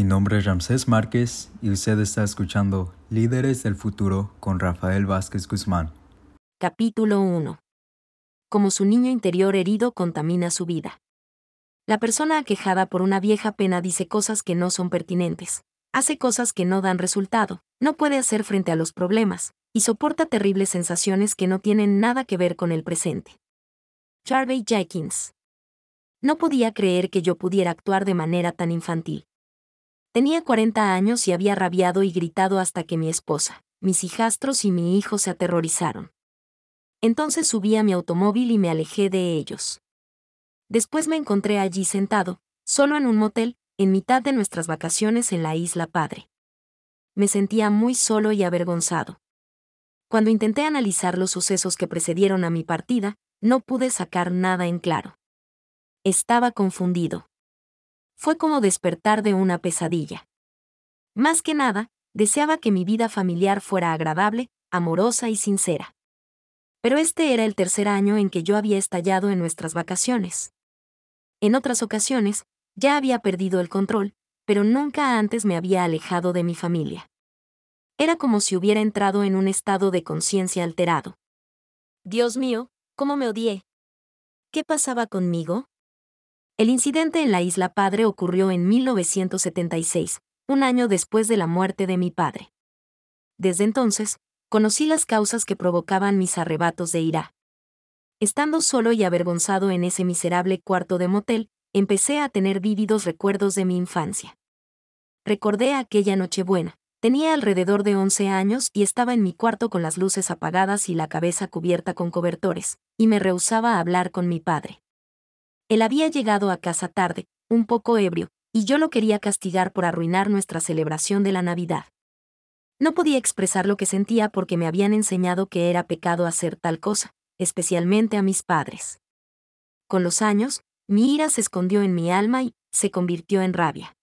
Mi nombre es Ramsés Márquez y usted está escuchando Líderes del Futuro con Rafael Vázquez Guzmán. Capítulo 1. Como su niño interior herido contamina su vida. La persona aquejada por una vieja pena dice cosas que no son pertinentes, hace cosas que no dan resultado, no puede hacer frente a los problemas, y soporta terribles sensaciones que no tienen nada que ver con el presente. Charlie Jenkins. No podía creer que yo pudiera actuar de manera tan infantil. Tenía 40 años y había rabiado y gritado hasta que mi esposa, mis hijastros y mi hijo se aterrorizaron. Entonces subí a mi automóvil y me alejé de ellos. Después me encontré allí sentado, solo en un motel, en mitad de nuestras vacaciones en la isla Padre. Me sentía muy solo y avergonzado. Cuando intenté analizar los sucesos que precedieron a mi partida, no pude sacar nada en claro. Estaba confundido. Fue como despertar de una pesadilla. Más que nada, deseaba que mi vida familiar fuera agradable, amorosa y sincera. Pero este era el tercer año en que yo había estallado en nuestras vacaciones. En otras ocasiones, ya había perdido el control, pero nunca antes me había alejado de mi familia. Era como si hubiera entrado en un estado de conciencia alterado. Dios mío, ¿cómo me odié? ¿Qué pasaba conmigo? El incidente en la Isla Padre ocurrió en 1976, un año después de la muerte de mi padre. Desde entonces, conocí las causas que provocaban mis arrebatos de ira. Estando solo y avergonzado en ese miserable cuarto de motel, empecé a tener vívidos recuerdos de mi infancia. Recordé aquella Nochebuena. Tenía alrededor de 11 años y estaba en mi cuarto con las luces apagadas y la cabeza cubierta con cobertores, y me rehusaba a hablar con mi padre. Él había llegado a casa tarde, un poco ebrio, y yo lo quería castigar por arruinar nuestra celebración de la Navidad. No podía expresar lo que sentía porque me habían enseñado que era pecado hacer tal cosa, especialmente a mis padres. Con los años, mi ira se escondió en mi alma y se convirtió en rabia.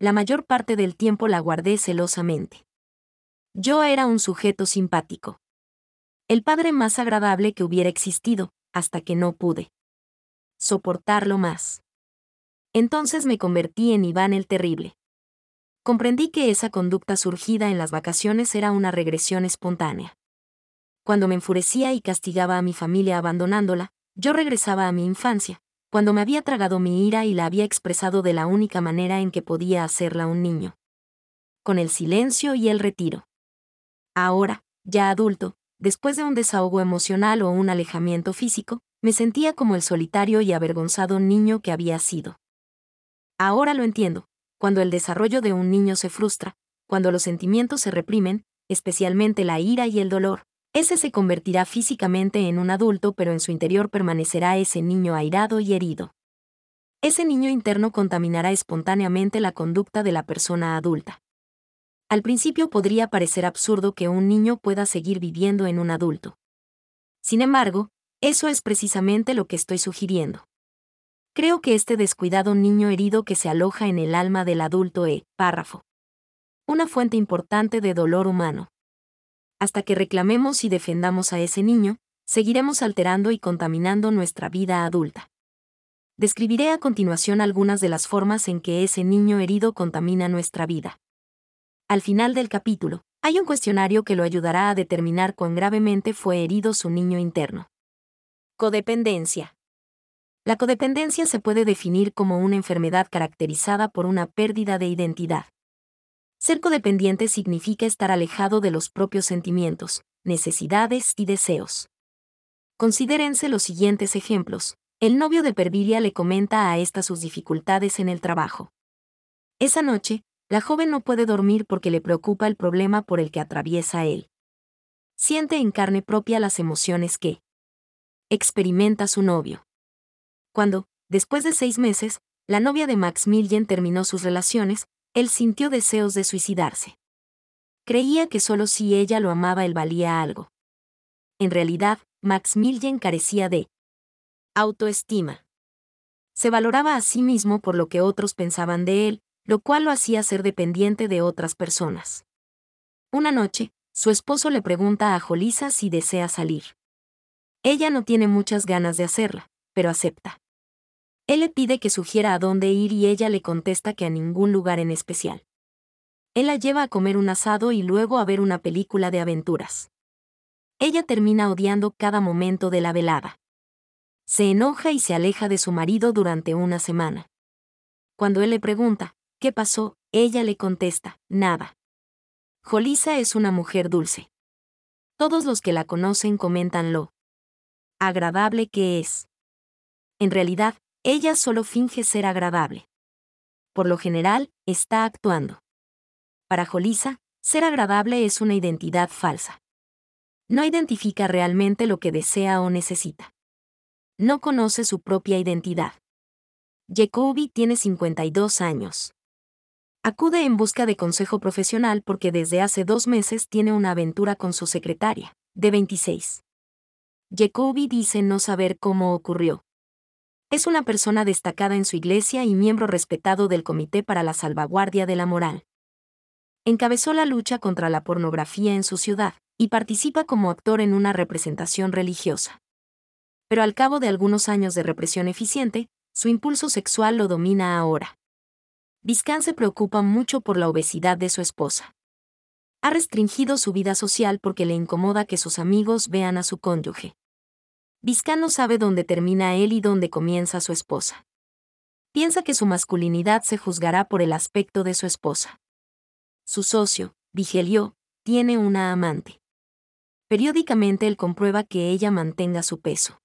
La mayor parte del tiempo la guardé celosamente. Yo era un sujeto simpático. El padre más agradable que hubiera existido, hasta que no pude soportarlo más. Entonces me convertí en Iván el Terrible. Comprendí que esa conducta surgida en las vacaciones era una regresión espontánea. Cuando me enfurecía y castigaba a mi familia abandonándola, yo regresaba a mi infancia, cuando me había tragado mi ira y la había expresado de la única manera en que podía hacerla un niño. Con el silencio y el retiro. Ahora, ya adulto, después de un desahogo emocional o un alejamiento físico, me sentía como el solitario y avergonzado niño que había sido. Ahora lo entiendo, cuando el desarrollo de un niño se frustra, cuando los sentimientos se reprimen, especialmente la ira y el dolor, ese se convertirá físicamente en un adulto pero en su interior permanecerá ese niño airado y herido. Ese niño interno contaminará espontáneamente la conducta de la persona adulta. Al principio podría parecer absurdo que un niño pueda seguir viviendo en un adulto. Sin embargo, eso es precisamente lo que estoy sugiriendo. Creo que este descuidado niño herido que se aloja en el alma del adulto es, párrafo. Una fuente importante de dolor humano. Hasta que reclamemos y defendamos a ese niño, seguiremos alterando y contaminando nuestra vida adulta. Describiré a continuación algunas de las formas en que ese niño herido contamina nuestra vida. Al final del capítulo, hay un cuestionario que lo ayudará a determinar cuán gravemente fue herido su niño interno. Codependencia. La codependencia se puede definir como una enfermedad caracterizada por una pérdida de identidad. Ser codependiente significa estar alejado de los propios sentimientos, necesidades y deseos. Considérense los siguientes ejemplos. El novio de Perviria le comenta a esta sus dificultades en el trabajo. Esa noche, la joven no puede dormir porque le preocupa el problema por el que atraviesa él. Siente en carne propia las emociones que, experimenta su novio. Cuando, después de seis meses, la novia de Maximilian terminó sus relaciones, él sintió deseos de suicidarse. Creía que solo si ella lo amaba él valía algo. En realidad, Maximilian carecía de autoestima. Se valoraba a sí mismo por lo que otros pensaban de él, lo cual lo hacía ser dependiente de otras personas. Una noche, su esposo le pregunta a Jolisa si desea salir. Ella no tiene muchas ganas de hacerla, pero acepta. Él le pide que sugiera a dónde ir y ella le contesta que a ningún lugar en especial. Él la lleva a comer un asado y luego a ver una película de aventuras. Ella termina odiando cada momento de la velada. Se enoja y se aleja de su marido durante una semana. Cuando él le pregunta, ¿qué pasó? Ella le contesta, nada. Jolisa es una mujer dulce. Todos los que la conocen comentan lo agradable que es. En realidad, ella solo finge ser agradable. Por lo general, está actuando. Para Jolisa, ser agradable es una identidad falsa. No identifica realmente lo que desea o necesita. No conoce su propia identidad. Jacoby tiene 52 años. Acude en busca de consejo profesional porque desde hace dos meses tiene una aventura con su secretaria, de 26. Jacoby dice no saber cómo ocurrió. Es una persona destacada en su iglesia y miembro respetado del Comité para la Salvaguardia de la Moral. Encabezó la lucha contra la pornografía en su ciudad, y participa como actor en una representación religiosa. Pero al cabo de algunos años de represión eficiente, su impulso sexual lo domina ahora. Vizcan se preocupa mucho por la obesidad de su esposa. Ha restringido su vida social porque le incomoda que sus amigos vean a su cónyuge. Vizcan no sabe dónde termina él y dónde comienza su esposa. Piensa que su masculinidad se juzgará por el aspecto de su esposa. Su socio, Vigelio, tiene una amante. Periódicamente él comprueba que ella mantenga su peso.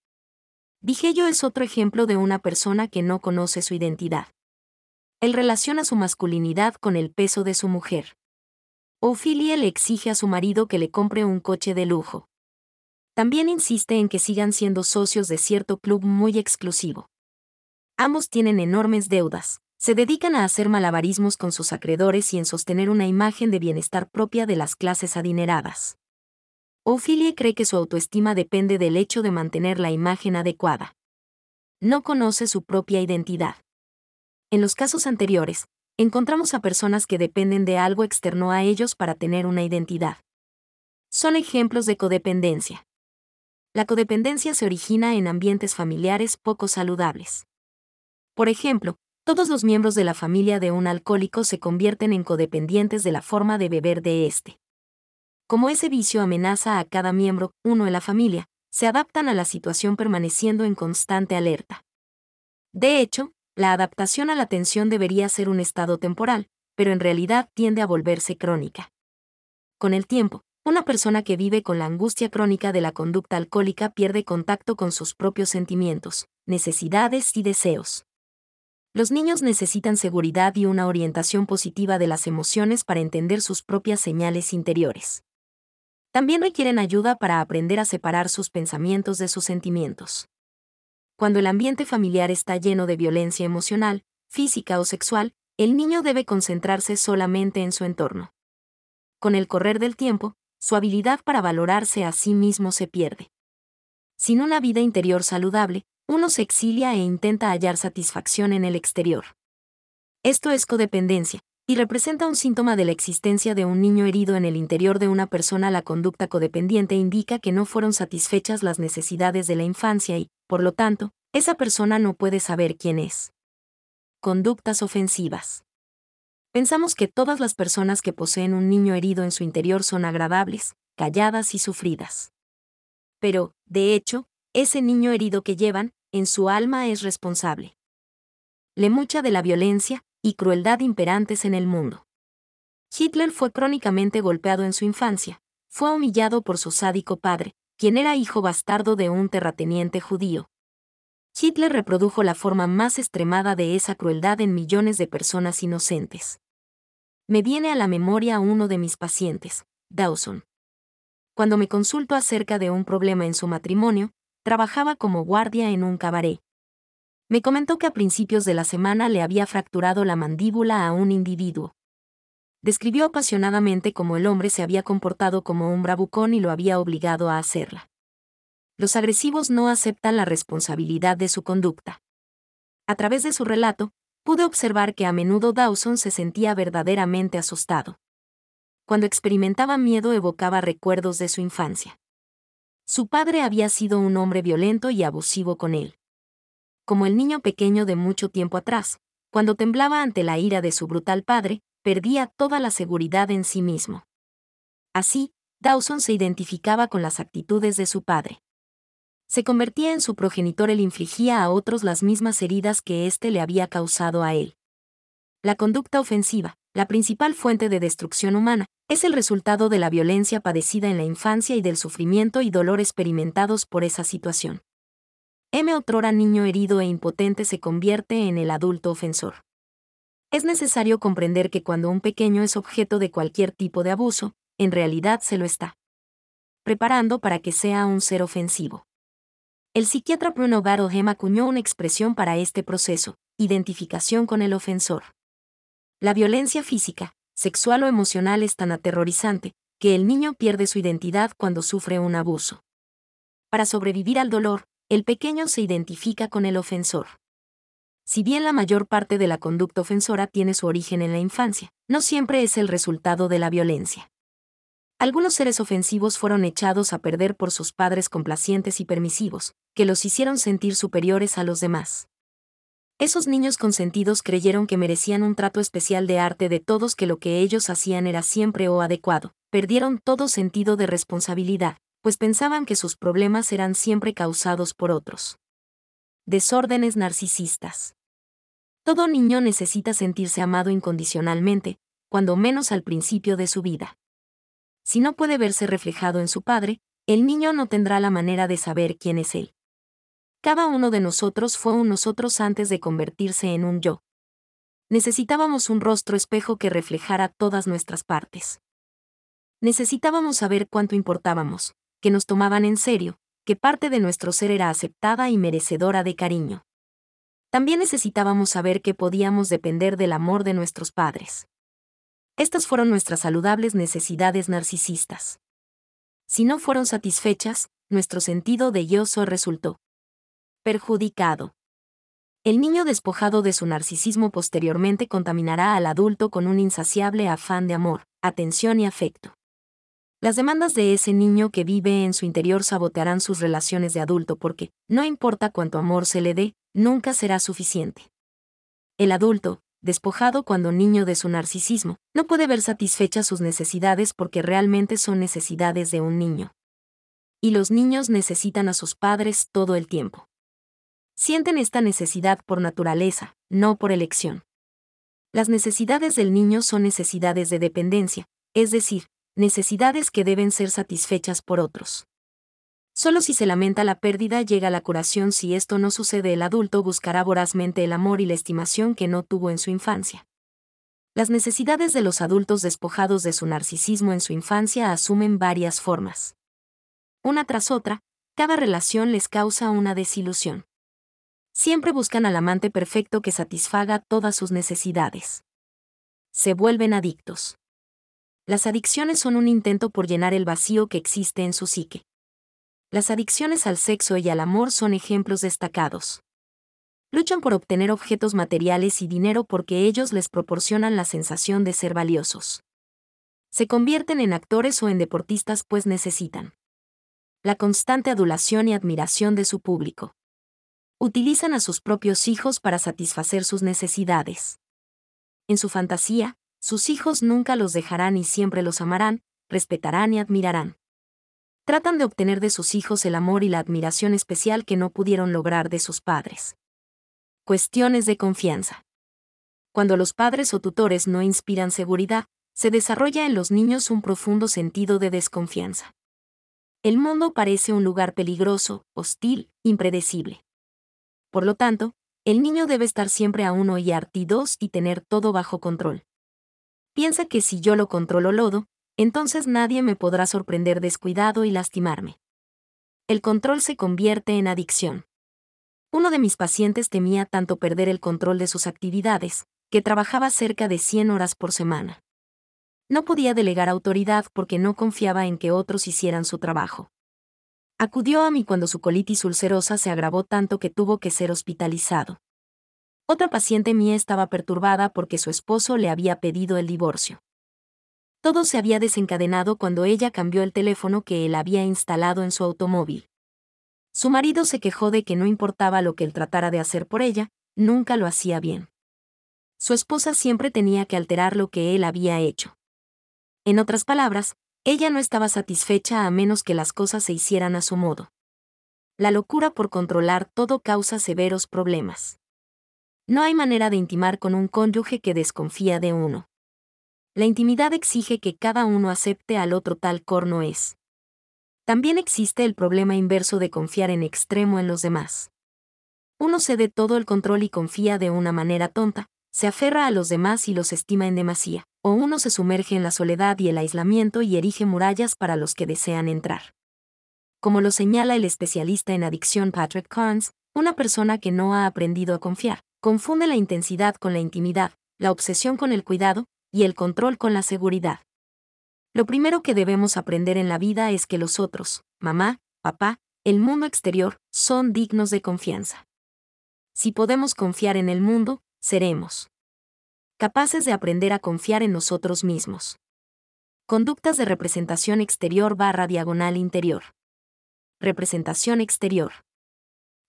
Vigello es otro ejemplo de una persona que no conoce su identidad. Él relaciona su masculinidad con el peso de su mujer. Ophelia le exige a su marido que le compre un coche de lujo. También insiste en que sigan siendo socios de cierto club muy exclusivo. Ambos tienen enormes deudas, se dedican a hacer malabarismos con sus acreedores y en sostener una imagen de bienestar propia de las clases adineradas. Ophelia cree que su autoestima depende del hecho de mantener la imagen adecuada. No conoce su propia identidad. En los casos anteriores, encontramos a personas que dependen de algo externo a ellos para tener una identidad. Son ejemplos de codependencia. La codependencia se origina en ambientes familiares poco saludables. Por ejemplo, todos los miembros de la familia de un alcohólico se convierten en codependientes de la forma de beber de éste. Como ese vicio amenaza a cada miembro, uno en la familia, se adaptan a la situación permaneciendo en constante alerta. De hecho, la adaptación a la tensión debería ser un estado temporal, pero en realidad tiende a volverse crónica. Con el tiempo, una persona que vive con la angustia crónica de la conducta alcohólica pierde contacto con sus propios sentimientos, necesidades y deseos. Los niños necesitan seguridad y una orientación positiva de las emociones para entender sus propias señales interiores. También requieren ayuda para aprender a separar sus pensamientos de sus sentimientos. Cuando el ambiente familiar está lleno de violencia emocional, física o sexual, el niño debe concentrarse solamente en su entorno. Con el correr del tiempo, su habilidad para valorarse a sí mismo se pierde. Sin una vida interior saludable, uno se exilia e intenta hallar satisfacción en el exterior. Esto es codependencia, y representa un síntoma de la existencia de un niño herido en el interior de una persona. La conducta codependiente indica que no fueron satisfechas las necesidades de la infancia y, por lo tanto, esa persona no puede saber quién es. Conductas ofensivas. Pensamos que todas las personas que poseen un niño herido en su interior son agradables, calladas y sufridas. Pero, de hecho, ese niño herido que llevan, en su alma es responsable. Le mucha de la violencia, y crueldad imperantes en el mundo. Hitler fue crónicamente golpeado en su infancia, fue humillado por su sádico padre, quien era hijo bastardo de un terrateniente judío. Hitler reprodujo la forma más extremada de esa crueldad en millones de personas inocentes. Me viene a la memoria uno de mis pacientes, Dawson. Cuando me consultó acerca de un problema en su matrimonio, trabajaba como guardia en un cabaret, me comentó que a principios de la semana le había fracturado la mandíbula a un individuo. Describió apasionadamente cómo el hombre se había comportado como un bravucón y lo había obligado a hacerla. Los agresivos no aceptan la responsabilidad de su conducta. A través de su relato, pude observar que a menudo Dawson se sentía verdaderamente asustado. Cuando experimentaba miedo evocaba recuerdos de su infancia. Su padre había sido un hombre violento y abusivo con él. como el niño pequeño de mucho tiempo atrás, cuando temblaba ante la ira de su brutal padre, perdía toda la seguridad en sí mismo. Así, Dawson se identificaba con las actitudes de su padre. Se convertía en su progenitor, él infligía a otros las mismas heridas que éste le había causado a él. La conducta ofensiva, la principal fuente de destrucción humana, es el resultado de la violencia padecida en la infancia y del sufrimiento y dolor experimentados por esa situación. M. otrora niño herido e impotente se convierte en el adulto ofensor. Es necesario comprender que cuando un pequeño es objeto de cualquier tipo de abuso, en realidad se lo está preparando para que sea un ser ofensivo. El psiquiatra Bruno Battleham acuñó una expresión para este proceso, identificación con el ofensor. La violencia física, sexual o emocional es tan aterrorizante, que el niño pierde su identidad cuando sufre un abuso. Para sobrevivir al dolor, el pequeño se identifica con el ofensor. Si bien la mayor parte de la conducta ofensora tiene su origen en la infancia, no siempre es el resultado de la violencia. Algunos seres ofensivos fueron echados a perder por sus padres complacientes y permisivos, que los hicieron sentir superiores a los demás. Esos niños consentidos creyeron que merecían un trato especial de arte de todos que lo que ellos hacían era siempre o adecuado, perdieron todo sentido de responsabilidad, pues pensaban que sus problemas eran siempre causados por otros. Desórdenes narcisistas. Todo niño necesita sentirse amado incondicionalmente, cuando menos al principio de su vida. Si no puede verse reflejado en su padre, el niño no tendrá la manera de saber quién es él. Cada uno de nosotros fue un nosotros antes de convertirse en un yo. Necesitábamos un rostro espejo que reflejara todas nuestras partes. Necesitábamos saber cuánto importábamos, que nos tomaban en serio, que parte de nuestro ser era aceptada y merecedora de cariño. También necesitábamos saber que podíamos depender del amor de nuestros padres. Estas fueron nuestras saludables necesidades narcisistas. Si no fueron satisfechas, nuestro sentido de yo resultó perjudicado. El niño despojado de su narcisismo posteriormente contaminará al adulto con un insaciable afán de amor, atención y afecto. Las demandas de ese niño que vive en su interior sabotearán sus relaciones de adulto porque, no importa cuánto amor se le dé, nunca será suficiente. El adulto, despojado cuando niño de su narcisismo, no puede ver satisfechas sus necesidades porque realmente son necesidades de un niño. Y los niños necesitan a sus padres todo el tiempo. Sienten esta necesidad por naturaleza, no por elección. Las necesidades del niño son necesidades de dependencia, es decir, necesidades que deben ser satisfechas por otros. Solo si se lamenta la pérdida llega la curación, si esto no sucede el adulto buscará vorazmente el amor y la estimación que no tuvo en su infancia. Las necesidades de los adultos despojados de su narcisismo en su infancia asumen varias formas. Una tras otra, cada relación les causa una desilusión. Siempre buscan al amante perfecto que satisfaga todas sus necesidades. Se vuelven adictos. Las adicciones son un intento por llenar el vacío que existe en su psique. Las adicciones al sexo y al amor son ejemplos destacados. Luchan por obtener objetos materiales y dinero porque ellos les proporcionan la sensación de ser valiosos. Se convierten en actores o en deportistas pues necesitan la constante adulación y admiración de su público. Utilizan a sus propios hijos para satisfacer sus necesidades. En su fantasía, sus hijos nunca los dejarán y siempre los amarán, respetarán y admirarán. Tratan de obtener de sus hijos el amor y la admiración especial que no pudieron lograr de sus padres. Cuestiones de confianza. Cuando los padres o tutores no inspiran seguridad, se desarrolla en los niños un profundo sentido de desconfianza. El mundo parece un lugar peligroso, hostil, impredecible. Por lo tanto, el niño debe estar siempre a uno y artidos y tener todo bajo control piensa que si yo lo controlo lodo, entonces nadie me podrá sorprender descuidado y lastimarme. El control se convierte en adicción. Uno de mis pacientes temía tanto perder el control de sus actividades, que trabajaba cerca de 100 horas por semana. No podía delegar autoridad porque no confiaba en que otros hicieran su trabajo. Acudió a mí cuando su colitis ulcerosa se agravó tanto que tuvo que ser hospitalizado. Otra paciente mía estaba perturbada porque su esposo le había pedido el divorcio. Todo se había desencadenado cuando ella cambió el teléfono que él había instalado en su automóvil. Su marido se quejó de que no importaba lo que él tratara de hacer por ella, nunca lo hacía bien. Su esposa siempre tenía que alterar lo que él había hecho. En otras palabras, ella no estaba satisfecha a menos que las cosas se hicieran a su modo. La locura por controlar todo causa severos problemas. No hay manera de intimar con un cónyuge que desconfía de uno. La intimidad exige que cada uno acepte al otro tal corno es. También existe el problema inverso de confiar en extremo en los demás. Uno cede todo el control y confía de una manera tonta, se aferra a los demás y los estima en demasía, o uno se sumerge en la soledad y el aislamiento y erige murallas para los que desean entrar. Como lo señala el especialista en adicción Patrick Carnes, una persona que no ha aprendido a confiar, confunde la intensidad con la intimidad, la obsesión con el cuidado, y el control con la seguridad. Lo primero que debemos aprender en la vida es que los otros, mamá, papá, el mundo exterior, son dignos de confianza. Si podemos confiar en el mundo, seremos capaces de aprender a confiar en nosotros mismos. Conductas de representación exterior barra diagonal interior. Representación exterior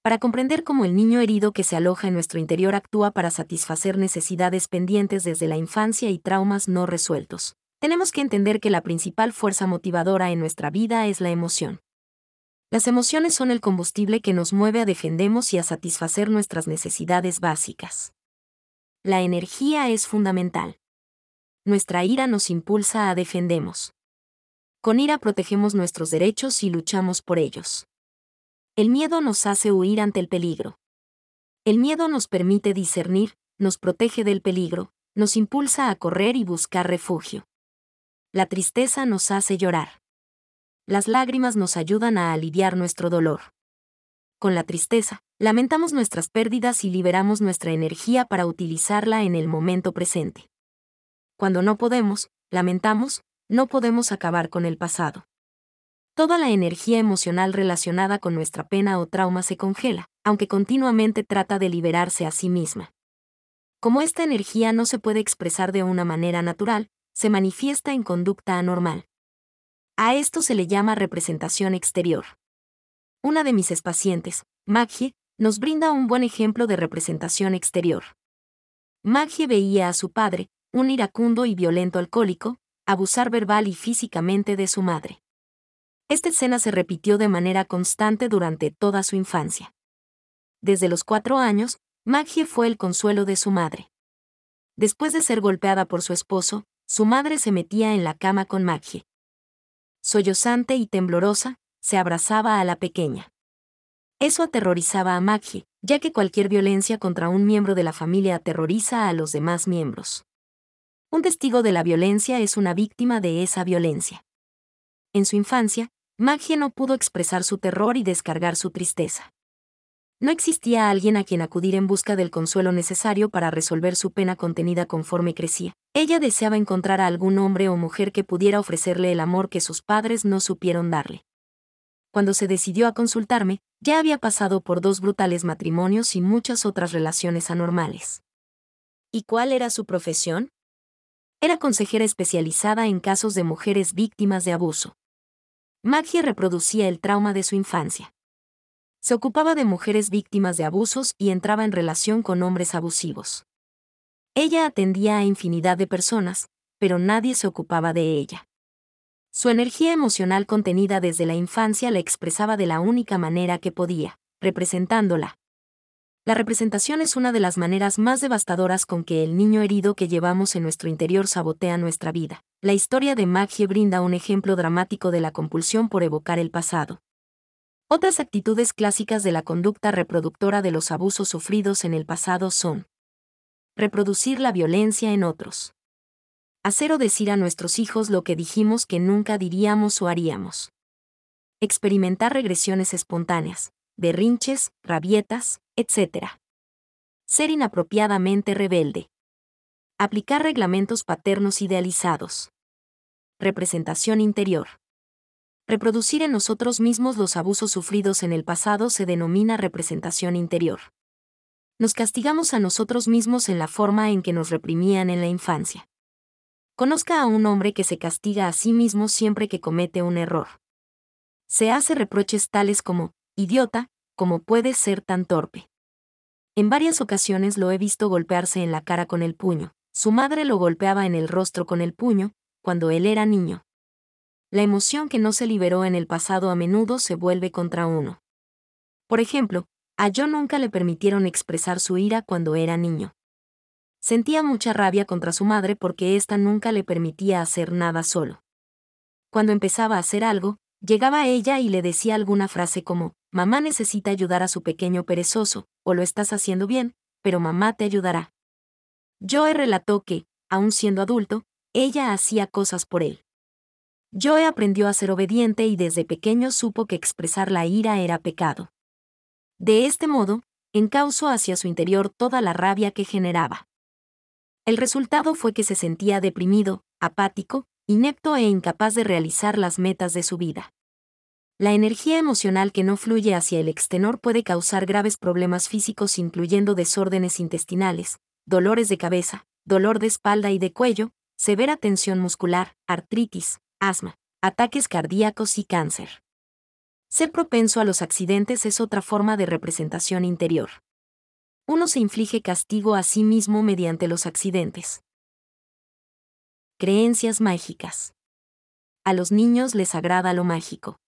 para comprender cómo el niño herido que se aloja en nuestro interior actúa para satisfacer necesidades pendientes desde la infancia y traumas no resueltos. Tenemos que entender que la principal fuerza motivadora en nuestra vida es la emoción. Las emociones son el combustible que nos mueve a defendemos y a satisfacer nuestras necesidades básicas. La energía es fundamental. Nuestra ira nos impulsa a defendemos. Con ira protegemos nuestros derechos y luchamos por ellos. El miedo nos hace huir ante el peligro. El miedo nos permite discernir, nos protege del peligro, nos impulsa a correr y buscar refugio. La tristeza nos hace llorar. Las lágrimas nos ayudan a aliviar nuestro dolor. Con la tristeza, lamentamos nuestras pérdidas y liberamos nuestra energía para utilizarla en el momento presente. Cuando no podemos, lamentamos, no podemos acabar con el pasado. Toda la energía emocional relacionada con nuestra pena o trauma se congela, aunque continuamente trata de liberarse a sí misma. Como esta energía no se puede expresar de una manera natural, se manifiesta en conducta anormal. A esto se le llama representación exterior. Una de mis pacientes, Maggie, nos brinda un buen ejemplo de representación exterior. Maggie veía a su padre, un iracundo y violento alcohólico, abusar verbal y físicamente de su madre. Esta escena se repitió de manera constante durante toda su infancia. Desde los cuatro años, Maggie fue el consuelo de su madre. Después de ser golpeada por su esposo, su madre se metía en la cama con Maggie. Sollozante y temblorosa, se abrazaba a la pequeña. Eso aterrorizaba a Maggie, ya que cualquier violencia contra un miembro de la familia aterroriza a los demás miembros. Un testigo de la violencia es una víctima de esa violencia. En su infancia, Maggie no pudo expresar su terror y descargar su tristeza. No existía alguien a quien acudir en busca del consuelo necesario para resolver su pena contenida conforme crecía. Ella deseaba encontrar a algún hombre o mujer que pudiera ofrecerle el amor que sus padres no supieron darle. Cuando se decidió a consultarme, ya había pasado por dos brutales matrimonios y muchas otras relaciones anormales. ¿Y cuál era su profesión? Era consejera especializada en casos de mujeres víctimas de abuso. Maggie reproducía el trauma de su infancia. Se ocupaba de mujeres víctimas de abusos y entraba en relación con hombres abusivos. Ella atendía a infinidad de personas, pero nadie se ocupaba de ella. Su energía emocional contenida desde la infancia la expresaba de la única manera que podía, representándola. La representación es una de las maneras más devastadoras con que el niño herido que llevamos en nuestro interior sabotea nuestra vida. La historia de Maggie brinda un ejemplo dramático de la compulsión por evocar el pasado. Otras actitudes clásicas de la conducta reproductora de los abusos sufridos en el pasado son reproducir la violencia en otros. Hacer o decir a nuestros hijos lo que dijimos que nunca diríamos o haríamos. Experimentar regresiones espontáneas, berrinches, rabietas, etc. Ser inapropiadamente rebelde. Aplicar reglamentos paternos idealizados. Representación interior. Reproducir en nosotros mismos los abusos sufridos en el pasado se denomina representación interior. Nos castigamos a nosotros mismos en la forma en que nos reprimían en la infancia. Conozca a un hombre que se castiga a sí mismo siempre que comete un error. Se hace reproches tales como, idiota, ¿cómo puedes ser tan torpe? En varias ocasiones lo he visto golpearse en la cara con el puño. Su madre lo golpeaba en el rostro con el puño, cuando él era niño. La emoción que no se liberó en el pasado a menudo se vuelve contra uno. Por ejemplo, a John nunca le permitieron expresar su ira cuando era niño. Sentía mucha rabia contra su madre porque ésta nunca le permitía hacer nada solo. Cuando empezaba a hacer algo, llegaba ella y le decía alguna frase como, mamá necesita ayudar a su pequeño perezoso, o lo estás haciendo bien, pero mamá te ayudará. Joe relató que, aun siendo adulto, ella hacía cosas por él. Joe aprendió a ser obediente y desde pequeño supo que expresar la ira era pecado. De este modo, encausó hacia su interior toda la rabia que generaba. El resultado fue que se sentía deprimido, apático, inepto e incapaz de realizar las metas de su vida. La energía emocional que no fluye hacia el extenor puede causar graves problemas físicos incluyendo desórdenes intestinales, dolores de cabeza, dolor de espalda y de cuello, severa tensión muscular, artritis, asma, ataques cardíacos y cáncer. Ser propenso a los accidentes es otra forma de representación interior. Uno se inflige castigo a sí mismo mediante los accidentes. Creencias mágicas. A los niños les agrada lo mágico.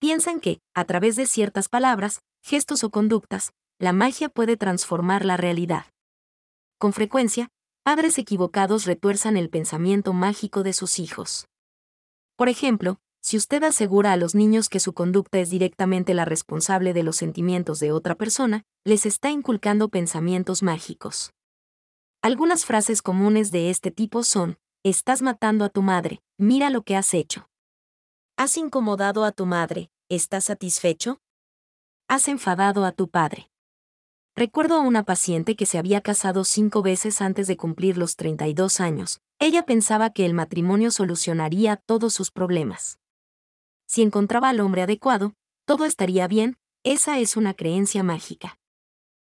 Piensan que, a través de ciertas palabras, gestos o conductas, la magia puede transformar la realidad. Con frecuencia, padres equivocados retuerzan el pensamiento mágico de sus hijos. Por ejemplo, si usted asegura a los niños que su conducta es directamente la responsable de los sentimientos de otra persona, les está inculcando pensamientos mágicos. Algunas frases comunes de este tipo son, estás matando a tu madre, mira lo que has hecho. ¿Has incomodado a tu madre, estás satisfecho? ¿Has enfadado a tu padre? Recuerdo a una paciente que se había casado cinco veces antes de cumplir los 32 años. Ella pensaba que el matrimonio solucionaría todos sus problemas si encontraba al hombre adecuado, todo estaría bien, esa es una creencia mágica.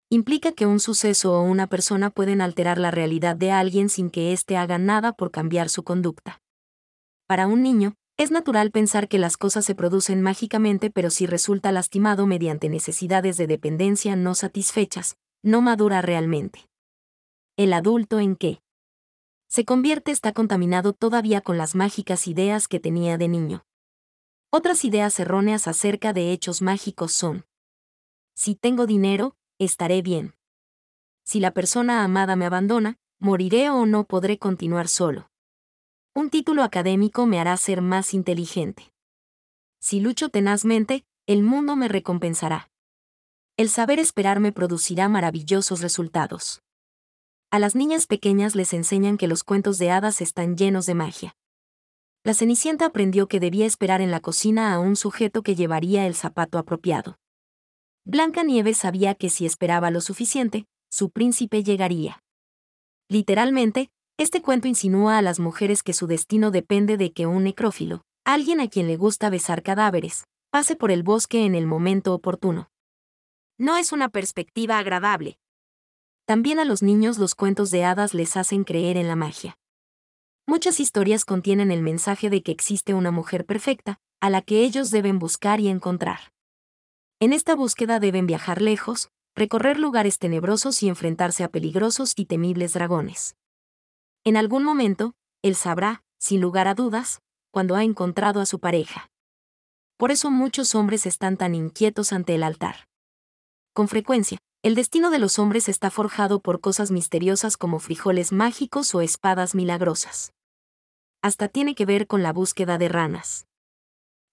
Implica que un suceso o una persona pueden alterar la realidad de alguien sin que éste haga nada por cambiar su conducta. Para un niño, es natural pensar que las cosas se producen mágicamente pero si resulta lastimado mediante necesidades de dependencia no satisfechas, no madura realmente. El adulto en qué? Se convierte está contaminado todavía con las mágicas ideas que tenía de niño. Otras ideas erróneas acerca de hechos mágicos son, si tengo dinero, estaré bien. Si la persona amada me abandona, moriré o no podré continuar solo. Un título académico me hará ser más inteligente. Si lucho tenazmente, el mundo me recompensará. El saber esperar me producirá maravillosos resultados. A las niñas pequeñas les enseñan que los cuentos de hadas están llenos de magia la Cenicienta aprendió que debía esperar en la cocina a un sujeto que llevaría el zapato apropiado. Blanca Nieves sabía que si esperaba lo suficiente, su príncipe llegaría. Literalmente, este cuento insinúa a las mujeres que su destino depende de que un necrófilo, alguien a quien le gusta besar cadáveres, pase por el bosque en el momento oportuno. No es una perspectiva agradable. También a los niños los cuentos de hadas les hacen creer en la magia. Muchas historias contienen el mensaje de que existe una mujer perfecta, a la que ellos deben buscar y encontrar. En esta búsqueda deben viajar lejos, recorrer lugares tenebrosos y enfrentarse a peligrosos y temibles dragones. En algún momento, él sabrá, sin lugar a dudas, cuando ha encontrado a su pareja. Por eso muchos hombres están tan inquietos ante el altar. Con frecuencia, el destino de los hombres está forjado por cosas misteriosas como frijoles mágicos o espadas milagrosas. Hasta tiene que ver con la búsqueda de ranas.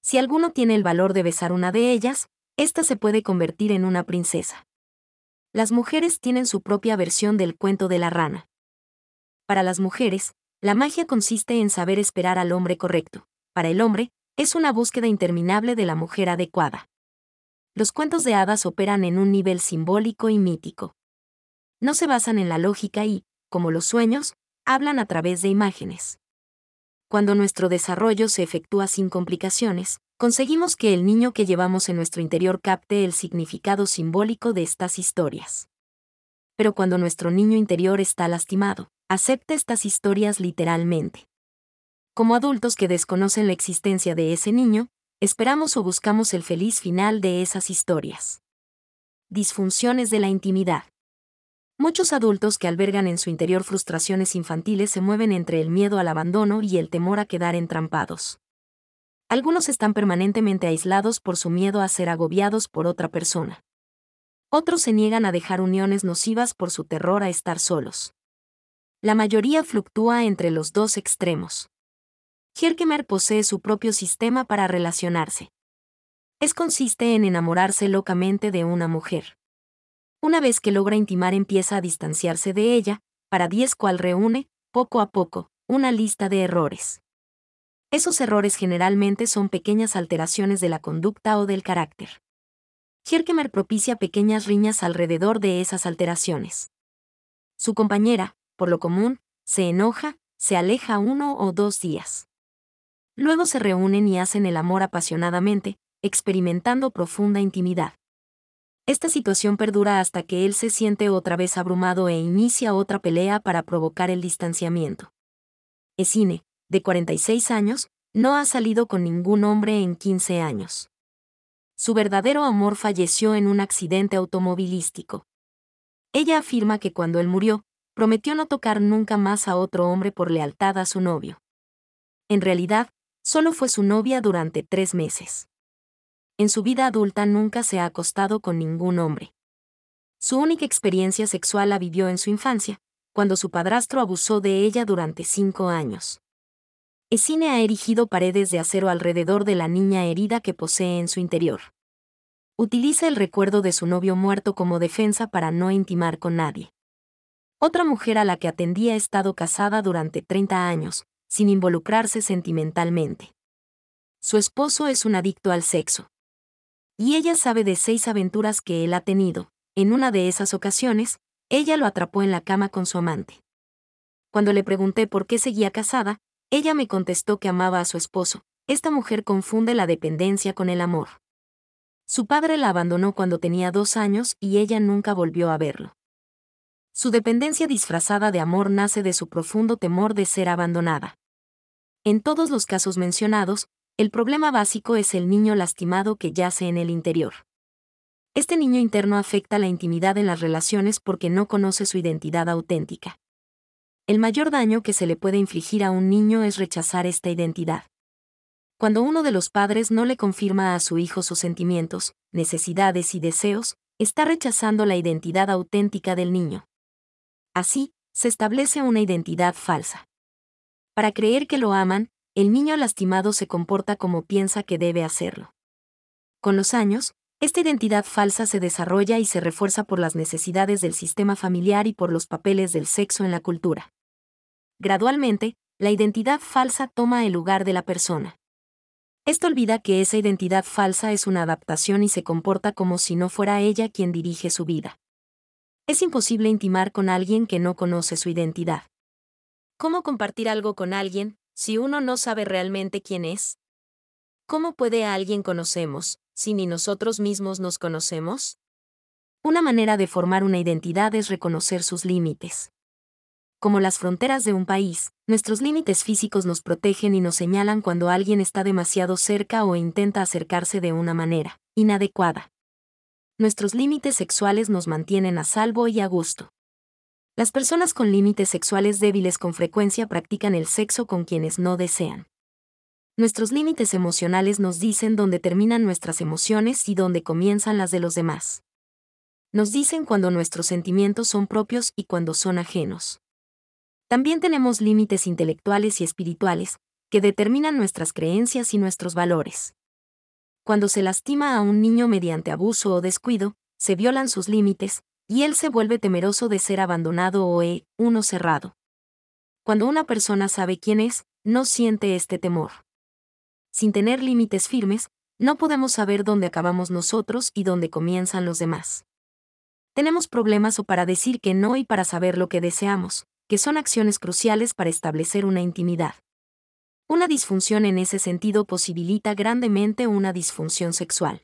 Si alguno tiene el valor de besar una de ellas, ésta se puede convertir en una princesa. Las mujeres tienen su propia versión del cuento de la rana. Para las mujeres, la magia consiste en saber esperar al hombre correcto. Para el hombre, es una búsqueda interminable de la mujer adecuada los cuentos de hadas operan en un nivel simbólico y mítico. No se basan en la lógica y, como los sueños, hablan a través de imágenes. Cuando nuestro desarrollo se efectúa sin complicaciones, conseguimos que el niño que llevamos en nuestro interior capte el significado simbólico de estas historias. Pero cuando nuestro niño interior está lastimado, acepta estas historias literalmente. Como adultos que desconocen la existencia de ese niño, esperamos o buscamos el feliz final de esas historias. Disfunciones de la intimidad. Muchos adultos que albergan en su interior frustraciones infantiles se mueven entre el miedo al abandono y el temor a quedar entrampados. Algunos están permanentemente aislados por su miedo a ser agobiados por otra persona. Otros se niegan a dejar uniones nocivas por su terror a estar solos. La mayoría fluctúa entre los dos extremos. Kierkegaard posee su propio sistema para relacionarse. Es consiste en enamorarse locamente de una mujer. Una vez que logra intimar empieza a distanciarse de ella, para diez cual reúne, poco a poco, una lista de errores. Esos errores generalmente son pequeñas alteraciones de la conducta o del carácter. Kierkegaard propicia pequeñas riñas alrededor de esas alteraciones. Su compañera, por lo común, se enoja, se aleja uno o dos días. Luego se reúnen y hacen el amor apasionadamente, experimentando profunda intimidad. Esta situación perdura hasta que él se siente otra vez abrumado e inicia otra pelea para provocar el distanciamiento. Esine, de 46 años, no ha salido con ningún hombre en 15 años. Su verdadero amor falleció en un accidente automovilístico. Ella afirma que cuando él murió, prometió no tocar nunca más a otro hombre por lealtad a su novio. En realidad, solo fue su novia durante tres meses. En su vida adulta nunca se ha acostado con ningún hombre. Su única experiencia sexual la vivió en su infancia, cuando su padrastro abusó de ella durante cinco años. Esine ha erigido paredes de acero alrededor de la niña herida que posee en su interior. Utiliza el recuerdo de su novio muerto como defensa para no intimar con nadie. Otra mujer a la que atendía ha estado casada durante 30 años, sin involucrarse sentimentalmente. Su esposo es un adicto al sexo. Y ella sabe de seis aventuras que él ha tenido. En una de esas ocasiones, ella lo atrapó en la cama con su amante. Cuando le pregunté por qué seguía casada, ella me contestó que amaba a su esposo. Esta mujer confunde la dependencia con el amor. Su padre la abandonó cuando tenía dos años y ella nunca volvió a verlo. Su dependencia disfrazada de amor nace de su profundo temor de ser abandonada. En todos los casos mencionados, el problema básico es el niño lastimado que yace en el interior. Este niño interno afecta la intimidad en las relaciones porque no conoce su identidad auténtica. El mayor daño que se le puede infligir a un niño es rechazar esta identidad. Cuando uno de los padres no le confirma a su hijo sus sentimientos, necesidades y deseos, está rechazando la identidad auténtica del niño. Así, se establece una identidad falsa. Para creer que lo aman, el niño lastimado se comporta como piensa que debe hacerlo. Con los años, esta identidad falsa se desarrolla y se refuerza por las necesidades del sistema familiar y por los papeles del sexo en la cultura. Gradualmente, la identidad falsa toma el lugar de la persona. Esto olvida que esa identidad falsa es una adaptación y se comporta como si no fuera ella quien dirige su vida. Es imposible intimar con alguien que no conoce su identidad. ¿Cómo compartir algo con alguien si uno no sabe realmente quién es? ¿Cómo puede alguien conocemos si ni nosotros mismos nos conocemos? Una manera de formar una identidad es reconocer sus límites. Como las fronteras de un país, nuestros límites físicos nos protegen y nos señalan cuando alguien está demasiado cerca o intenta acercarse de una manera inadecuada nuestros límites sexuales nos mantienen a salvo y a gusto. Las personas con límites sexuales débiles con frecuencia practican el sexo con quienes no desean. Nuestros límites emocionales nos dicen dónde terminan nuestras emociones y dónde comienzan las de los demás. Nos dicen cuando nuestros sentimientos son propios y cuando son ajenos. También tenemos límites intelectuales y espirituales, que determinan nuestras creencias y nuestros valores. Cuando se lastima a un niño mediante abuso o descuido, se violan sus límites, y él se vuelve temeroso de ser abandonado o e, uno cerrado. Cuando una persona sabe quién es, no siente este temor. Sin tener límites firmes, no podemos saber dónde acabamos nosotros y dónde comienzan los demás. Tenemos problemas o para decir que no y para saber lo que deseamos, que son acciones cruciales para establecer una intimidad. Una disfunción en ese sentido posibilita grandemente una disfunción sexual.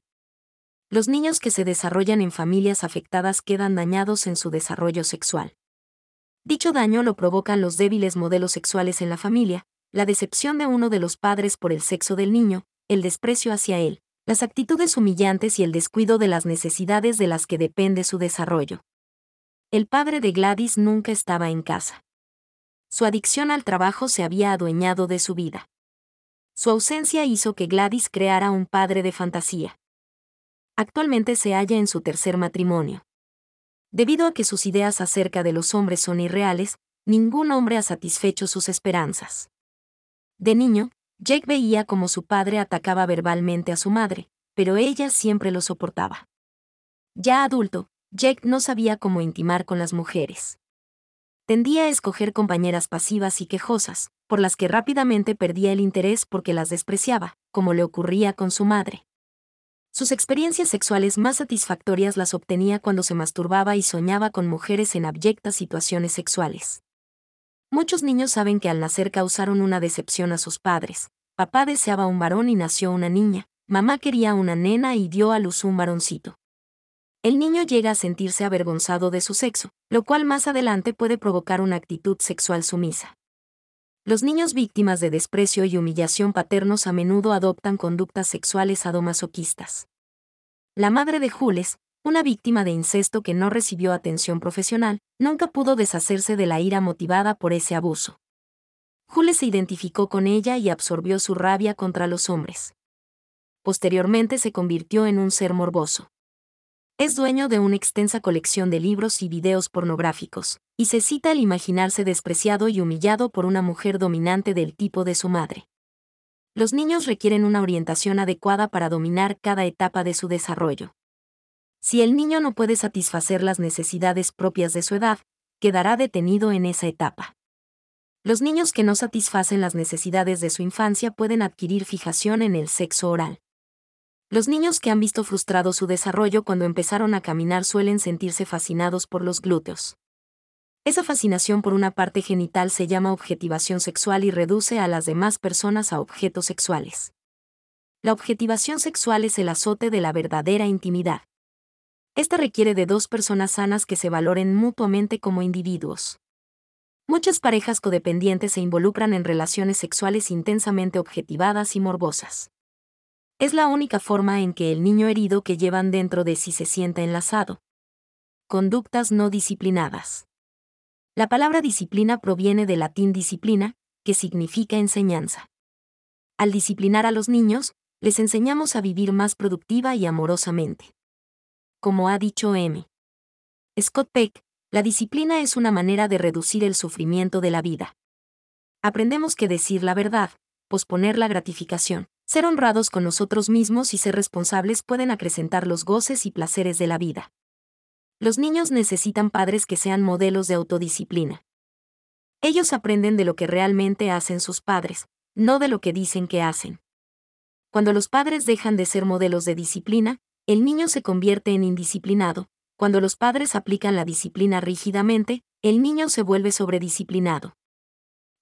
Los niños que se desarrollan en familias afectadas quedan dañados en su desarrollo sexual. Dicho daño lo provocan los débiles modelos sexuales en la familia, la decepción de uno de los padres por el sexo del niño, el desprecio hacia él, las actitudes humillantes y el descuido de las necesidades de las que depende su desarrollo. El padre de Gladys nunca estaba en casa. Su adicción al trabajo se había adueñado de su vida. Su ausencia hizo que Gladys creara un padre de fantasía. Actualmente se halla en su tercer matrimonio. Debido a que sus ideas acerca de los hombres son irreales, ningún hombre ha satisfecho sus esperanzas. De niño, Jake veía como su padre atacaba verbalmente a su madre, pero ella siempre lo soportaba. Ya adulto, Jake no sabía cómo intimar con las mujeres. Tendía a escoger compañeras pasivas y quejosas, por las que rápidamente perdía el interés porque las despreciaba, como le ocurría con su madre. Sus experiencias sexuales más satisfactorias las obtenía cuando se masturbaba y soñaba con mujeres en abyectas situaciones sexuales. Muchos niños saben que al nacer causaron una decepción a sus padres. Papá deseaba un varón y nació una niña, mamá quería una nena y dio a luz un varoncito. El niño llega a sentirse avergonzado de su sexo, lo cual más adelante puede provocar una actitud sexual sumisa. Los niños víctimas de desprecio y humillación paternos a menudo adoptan conductas sexuales sadomasoquistas. La madre de Jules, una víctima de incesto que no recibió atención profesional, nunca pudo deshacerse de la ira motivada por ese abuso. Jules se identificó con ella y absorbió su rabia contra los hombres. Posteriormente se convirtió en un ser morboso. Es dueño de una extensa colección de libros y videos pornográficos, y se cita al imaginarse despreciado y humillado por una mujer dominante del tipo de su madre. Los niños requieren una orientación adecuada para dominar cada etapa de su desarrollo. Si el niño no puede satisfacer las necesidades propias de su edad, quedará detenido en esa etapa. Los niños que no satisfacen las necesidades de su infancia pueden adquirir fijación en el sexo oral. Los niños que han visto frustrado su desarrollo cuando empezaron a caminar suelen sentirse fascinados por los glúteos. Esa fascinación por una parte genital se llama objetivación sexual y reduce a las demás personas a objetos sexuales. La objetivación sexual es el azote de la verdadera intimidad. Esta requiere de dos personas sanas que se valoren mutuamente como individuos. Muchas parejas codependientes se involucran en relaciones sexuales intensamente objetivadas y morbosas. Es la única forma en que el niño herido que llevan dentro de sí se sienta enlazado. Conductas no disciplinadas. La palabra disciplina proviene del latín disciplina, que significa enseñanza. Al disciplinar a los niños, les enseñamos a vivir más productiva y amorosamente como ha dicho M. Scott Peck, la disciplina es una manera de reducir el sufrimiento de la vida. Aprendemos que decir la verdad, posponer la gratificación, ser honrados con nosotros mismos y ser responsables pueden acrecentar los goces y placeres de la vida. Los niños necesitan padres que sean modelos de autodisciplina. Ellos aprenden de lo que realmente hacen sus padres, no de lo que dicen que hacen. Cuando los padres dejan de ser modelos de disciplina, el niño se convierte en indisciplinado. Cuando los padres aplican la disciplina rígidamente, el niño se vuelve sobredisciplinado.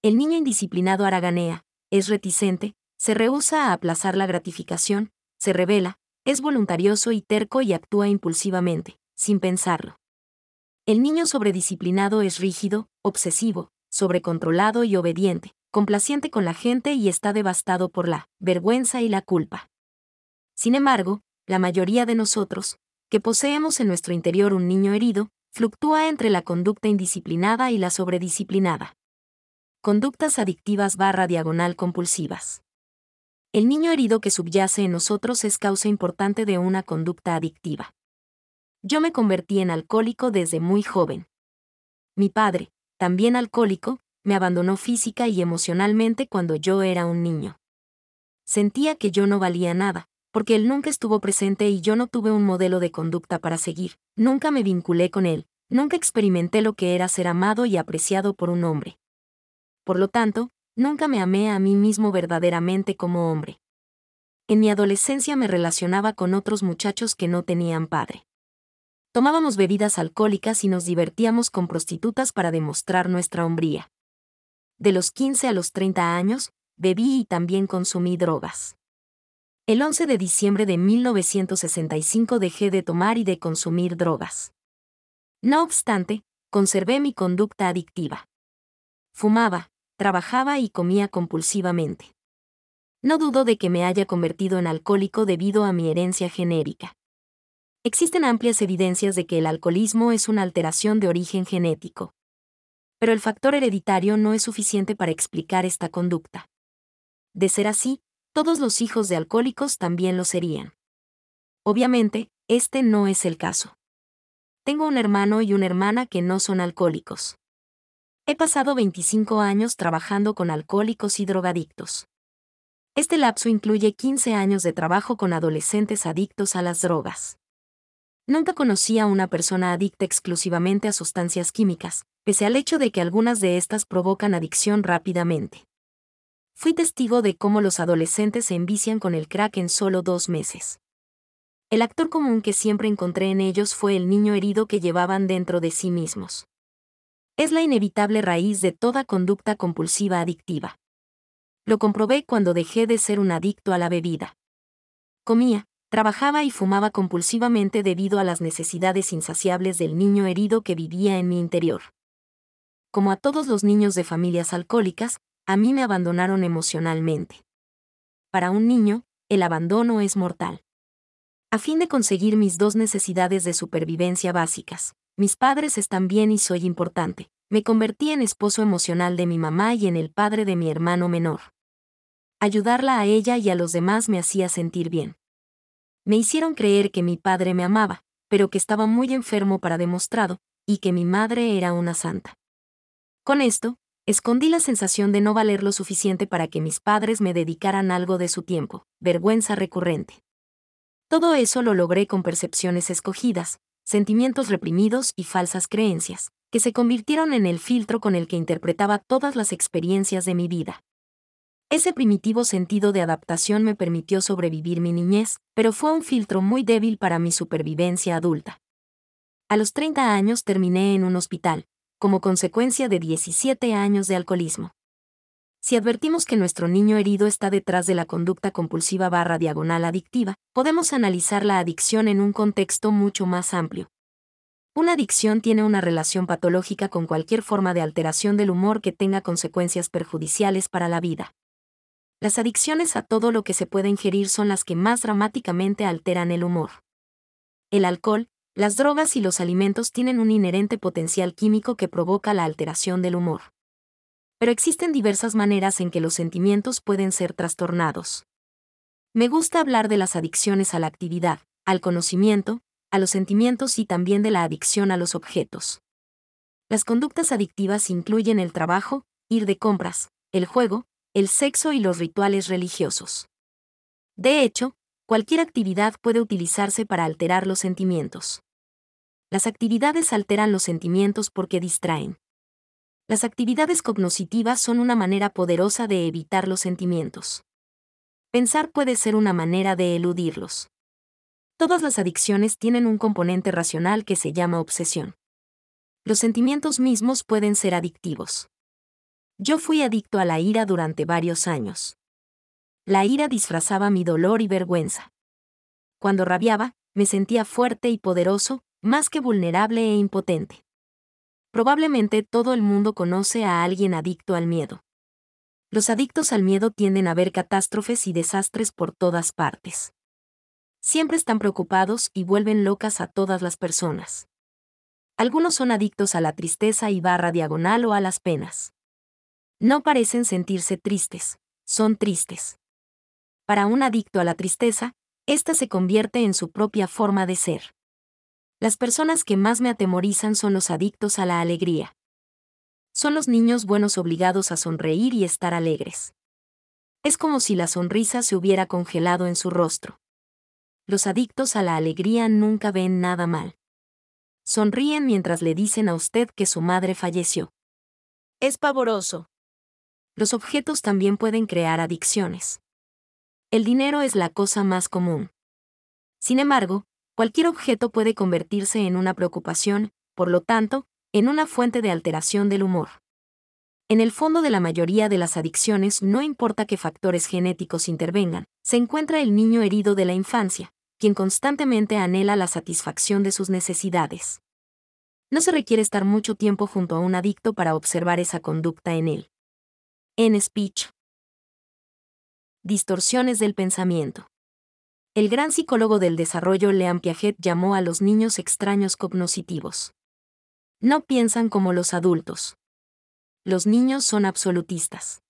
El niño indisciplinado haraganea, es reticente, se rehúsa a aplazar la gratificación, se revela, es voluntarioso y terco y actúa impulsivamente, sin pensarlo. El niño sobredisciplinado es rígido, obsesivo, sobrecontrolado y obediente, complaciente con la gente y está devastado por la vergüenza y la culpa. Sin embargo, la mayoría de nosotros, que poseemos en nuestro interior un niño herido, fluctúa entre la conducta indisciplinada y la sobredisciplinada. Conductas adictivas barra diagonal compulsivas. El niño herido que subyace en nosotros es causa importante de una conducta adictiva. Yo me convertí en alcohólico desde muy joven. Mi padre, también alcohólico, me abandonó física y emocionalmente cuando yo era un niño. Sentía que yo no valía nada, porque él nunca estuvo presente y yo no tuve un modelo de conducta para seguir, nunca me vinculé con él, nunca experimenté lo que era ser amado y apreciado por un hombre. Por lo tanto, nunca me amé a mí mismo verdaderamente como hombre. En mi adolescencia me relacionaba con otros muchachos que no tenían padre. Tomábamos bebidas alcohólicas y nos divertíamos con prostitutas para demostrar nuestra hombría. De los 15 a los 30 años, bebí y también consumí drogas. El 11 de diciembre de 1965 dejé de tomar y de consumir drogas. No obstante, conservé mi conducta adictiva. Fumaba, trabajaba y comía compulsivamente. No dudo de que me haya convertido en alcohólico debido a mi herencia genérica. Existen amplias evidencias de que el alcoholismo es una alteración de origen genético. Pero el factor hereditario no es suficiente para explicar esta conducta. De ser así, todos los hijos de alcohólicos también lo serían. Obviamente, este no es el caso. Tengo un hermano y una hermana que no son alcohólicos. He pasado 25 años trabajando con alcohólicos y drogadictos. Este lapso incluye 15 años de trabajo con adolescentes adictos a las drogas. Nunca conocí a una persona adicta exclusivamente a sustancias químicas, pese al hecho de que algunas de estas provocan adicción rápidamente. Fui testigo de cómo los adolescentes se envician con el crack en solo dos meses. El actor común que siempre encontré en ellos fue el niño herido que llevaban dentro de sí mismos. Es la inevitable raíz de toda conducta compulsiva adictiva. Lo comprobé cuando dejé de ser un adicto a la bebida. Comía, trabajaba y fumaba compulsivamente debido a las necesidades insaciables del niño herido que vivía en mi interior. Como a todos los niños de familias alcohólicas, a mí me abandonaron emocionalmente. Para un niño, el abandono es mortal. A fin de conseguir mis dos necesidades de supervivencia básicas, mis padres están bien y soy importante, me convertí en esposo emocional de mi mamá y en el padre de mi hermano menor. Ayudarla a ella y a los demás me hacía sentir bien. Me hicieron creer que mi padre me amaba, pero que estaba muy enfermo para demostrado, y que mi madre era una santa. Con esto, Escondí la sensación de no valer lo suficiente para que mis padres me dedicaran algo de su tiempo, vergüenza recurrente. Todo eso lo logré con percepciones escogidas, sentimientos reprimidos y falsas creencias, que se convirtieron en el filtro con el que interpretaba todas las experiencias de mi vida. Ese primitivo sentido de adaptación me permitió sobrevivir mi niñez, pero fue un filtro muy débil para mi supervivencia adulta. A los 30 años terminé en un hospital, como consecuencia de 17 años de alcoholismo. Si advertimos que nuestro niño herido está detrás de la conducta compulsiva barra diagonal adictiva, podemos analizar la adicción en un contexto mucho más amplio. Una adicción tiene una relación patológica con cualquier forma de alteración del humor que tenga consecuencias perjudiciales para la vida. Las adicciones a todo lo que se puede ingerir son las que más dramáticamente alteran el humor. El alcohol, las drogas y los alimentos tienen un inherente potencial químico que provoca la alteración del humor. Pero existen diversas maneras en que los sentimientos pueden ser trastornados. Me gusta hablar de las adicciones a la actividad, al conocimiento, a los sentimientos y también de la adicción a los objetos. Las conductas adictivas incluyen el trabajo, ir de compras, el juego, el sexo y los rituales religiosos. De hecho, cualquier actividad puede utilizarse para alterar los sentimientos. Las actividades alteran los sentimientos porque distraen. Las actividades cognoscitivas son una manera poderosa de evitar los sentimientos. Pensar puede ser una manera de eludirlos. Todas las adicciones tienen un componente racional que se llama obsesión. Los sentimientos mismos pueden ser adictivos. Yo fui adicto a la ira durante varios años. La ira disfrazaba mi dolor y vergüenza. Cuando rabiaba, me sentía fuerte y poderoso, más que vulnerable e impotente. Probablemente todo el mundo conoce a alguien adicto al miedo. Los adictos al miedo tienden a ver catástrofes y desastres por todas partes. Siempre están preocupados y vuelven locas a todas las personas. Algunos son adictos a la tristeza y barra diagonal o a las penas. No parecen sentirse tristes, son tristes. Para un adicto a la tristeza, esta se convierte en su propia forma de ser. Las personas que más me atemorizan son los adictos a la alegría. Son los niños buenos obligados a sonreír y estar alegres. Es como si la sonrisa se hubiera congelado en su rostro. Los adictos a la alegría nunca ven nada mal. Sonríen mientras le dicen a usted que su madre falleció. Es pavoroso. Los objetos también pueden crear adicciones. El dinero es la cosa más común. Sin embargo, cualquier objeto puede convertirse en una preocupación, por lo tanto, en una fuente de alteración del humor. En el fondo de la mayoría de las adicciones no importa qué factores genéticos intervengan, se encuentra el niño herido de la infancia, quien constantemente anhela la satisfacción de sus necesidades. No se requiere estar mucho tiempo junto a un adicto para observar esa conducta en él. En speech. Distorsiones del pensamiento. El gran psicólogo del desarrollo Leon Piaget llamó a los niños extraños cognoscitivos. No piensan como los adultos. Los niños son absolutistas.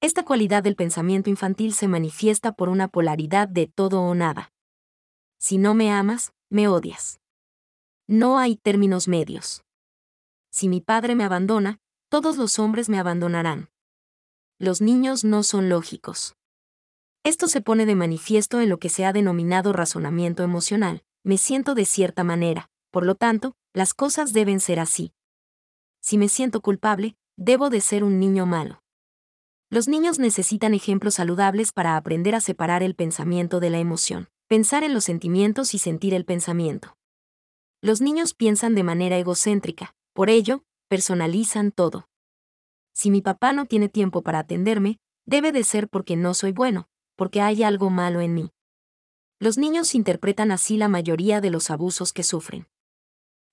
Esta cualidad del pensamiento infantil se manifiesta por una polaridad de todo o nada. Si no me amas, me odias. No hay términos medios. Si mi padre me abandona, todos los hombres me abandonarán. Los niños no son lógicos. Esto se pone de manifiesto en lo que se ha denominado razonamiento emocional. Me siento de cierta manera, por lo tanto, las cosas deben ser así. Si me siento culpable, debo de ser un niño malo. Los niños necesitan ejemplos saludables para aprender a separar el pensamiento de la emoción, pensar en los sentimientos y sentir el pensamiento. Los niños piensan de manera egocéntrica, por ello, personalizan todo. Si mi papá no tiene tiempo para atenderme, debe de ser porque no soy bueno, porque hay algo malo en mí. Los niños interpretan así la mayoría de los abusos que sufren.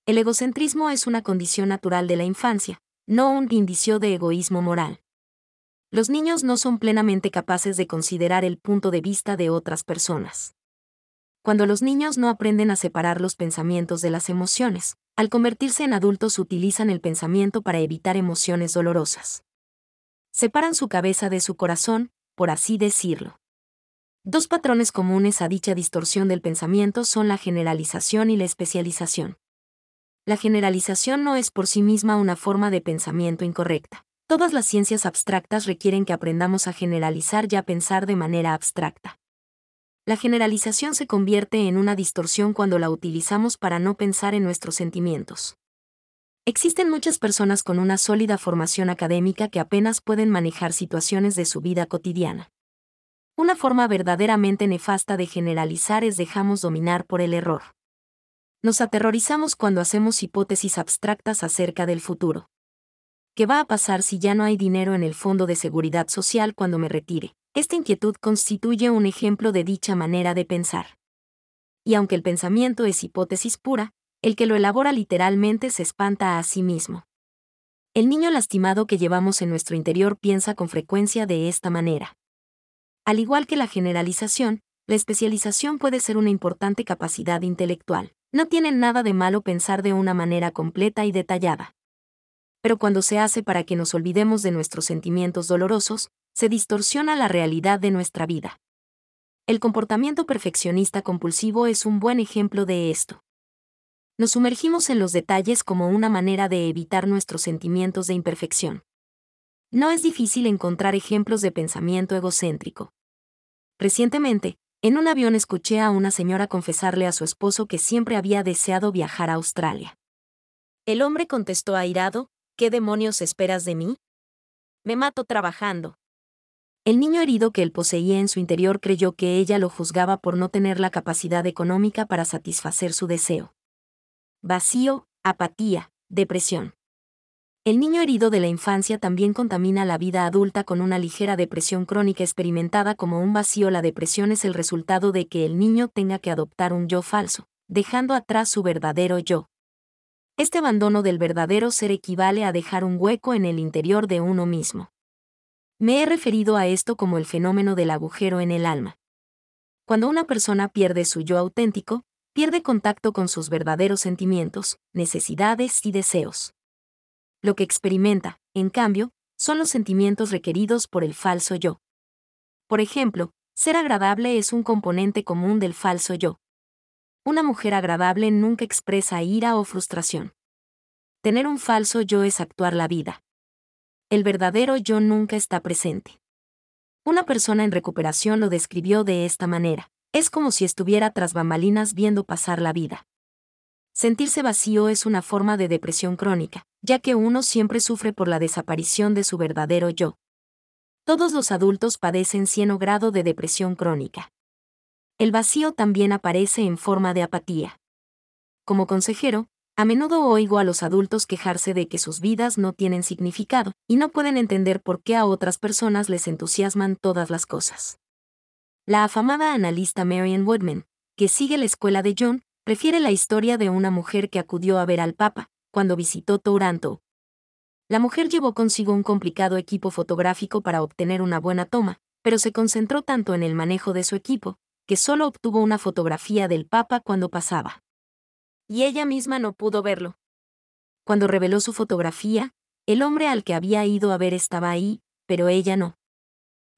El egocentrismo es una condición natural de la infancia, no un indicio de egoísmo moral. Los niños no son plenamente capaces de considerar el punto de vista de otras personas. Cuando los niños no aprenden a separar los pensamientos de las emociones, al convertirse en adultos utilizan el pensamiento para evitar emociones dolorosas. Separan su cabeza de su corazón, por así decirlo. Dos patrones comunes a dicha distorsión del pensamiento son la generalización y la especialización. La generalización no es por sí misma una forma de pensamiento incorrecta. Todas las ciencias abstractas requieren que aprendamos a generalizar y a pensar de manera abstracta. La generalización se convierte en una distorsión cuando la utilizamos para no pensar en nuestros sentimientos. Existen muchas personas con una sólida formación académica que apenas pueden manejar situaciones de su vida cotidiana. Una forma verdaderamente nefasta de generalizar es dejamos dominar por el error. Nos aterrorizamos cuando hacemos hipótesis abstractas acerca del futuro. ¿Qué va a pasar si ya no hay dinero en el Fondo de Seguridad Social cuando me retire? Esta inquietud constituye un ejemplo de dicha manera de pensar. Y aunque el pensamiento es hipótesis pura, el que lo elabora literalmente se espanta a sí mismo. El niño lastimado que llevamos en nuestro interior piensa con frecuencia de esta manera. Al igual que la generalización, la especialización puede ser una importante capacidad intelectual. No tiene nada de malo pensar de una manera completa y detallada. Pero cuando se hace para que nos olvidemos de nuestros sentimientos dolorosos, se distorsiona la realidad de nuestra vida. El comportamiento perfeccionista compulsivo es un buen ejemplo de esto. Nos sumergimos en los detalles como una manera de evitar nuestros sentimientos de imperfección. No es difícil encontrar ejemplos de pensamiento egocéntrico. Recientemente, en un avión escuché a una señora confesarle a su esposo que siempre había deseado viajar a Australia. El hombre contestó airado, ¿qué demonios esperas de mí? Me mato trabajando. El niño herido que él poseía en su interior creyó que ella lo juzgaba por no tener la capacidad económica para satisfacer su deseo. Vacío, apatía, depresión. El niño herido de la infancia también contamina la vida adulta con una ligera depresión crónica experimentada como un vacío. La depresión es el resultado de que el niño tenga que adoptar un yo falso, dejando atrás su verdadero yo. Este abandono del verdadero ser equivale a dejar un hueco en el interior de uno mismo. Me he referido a esto como el fenómeno del agujero en el alma. Cuando una persona pierde su yo auténtico, pierde contacto con sus verdaderos sentimientos, necesidades y deseos. Lo que experimenta, en cambio, son los sentimientos requeridos por el falso yo. Por ejemplo, ser agradable es un componente común del falso yo. Una mujer agradable nunca expresa ira o frustración. Tener un falso yo es actuar la vida. El verdadero yo nunca está presente. Una persona en recuperación lo describió de esta manera. Es como si estuviera tras bambalinas viendo pasar la vida. Sentirse vacío es una forma de depresión crónica, ya que uno siempre sufre por la desaparición de su verdadero yo. Todos los adultos padecen cieno grado de depresión crónica. El vacío también aparece en forma de apatía. Como consejero, a menudo oigo a los adultos quejarse de que sus vidas no tienen significado, y no pueden entender por qué a otras personas les entusiasman todas las cosas. La afamada analista Marian Woodman, que sigue la escuela de John, prefiere la historia de una mujer que acudió a ver al Papa, cuando visitó Toronto. La mujer llevó consigo un complicado equipo fotográfico para obtener una buena toma, pero se concentró tanto en el manejo de su equipo, que solo obtuvo una fotografía del Papa cuando pasaba. Y ella misma no pudo verlo. Cuando reveló su fotografía, el hombre al que había ido a ver estaba ahí, pero ella no.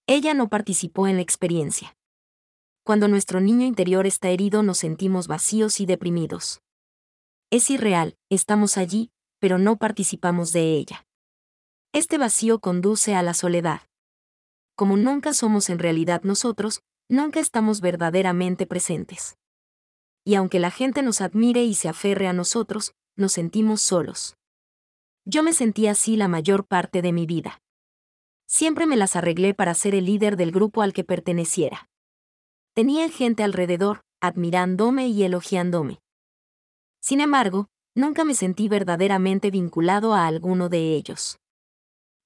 Ella no participó en la experiencia. Cuando nuestro niño interior está herido nos sentimos vacíos y deprimidos. Es irreal, estamos allí, pero no participamos de ella. Este vacío conduce a la soledad. Como nunca somos en realidad nosotros, nunca estamos verdaderamente presentes. Y aunque la gente nos admire y se aferre a nosotros, nos sentimos solos. Yo me sentí así la mayor parte de mi vida. Siempre me las arreglé para ser el líder del grupo al que perteneciera. Tenía gente alrededor, admirándome y elogiándome. Sin embargo, nunca me sentí verdaderamente vinculado a alguno de ellos.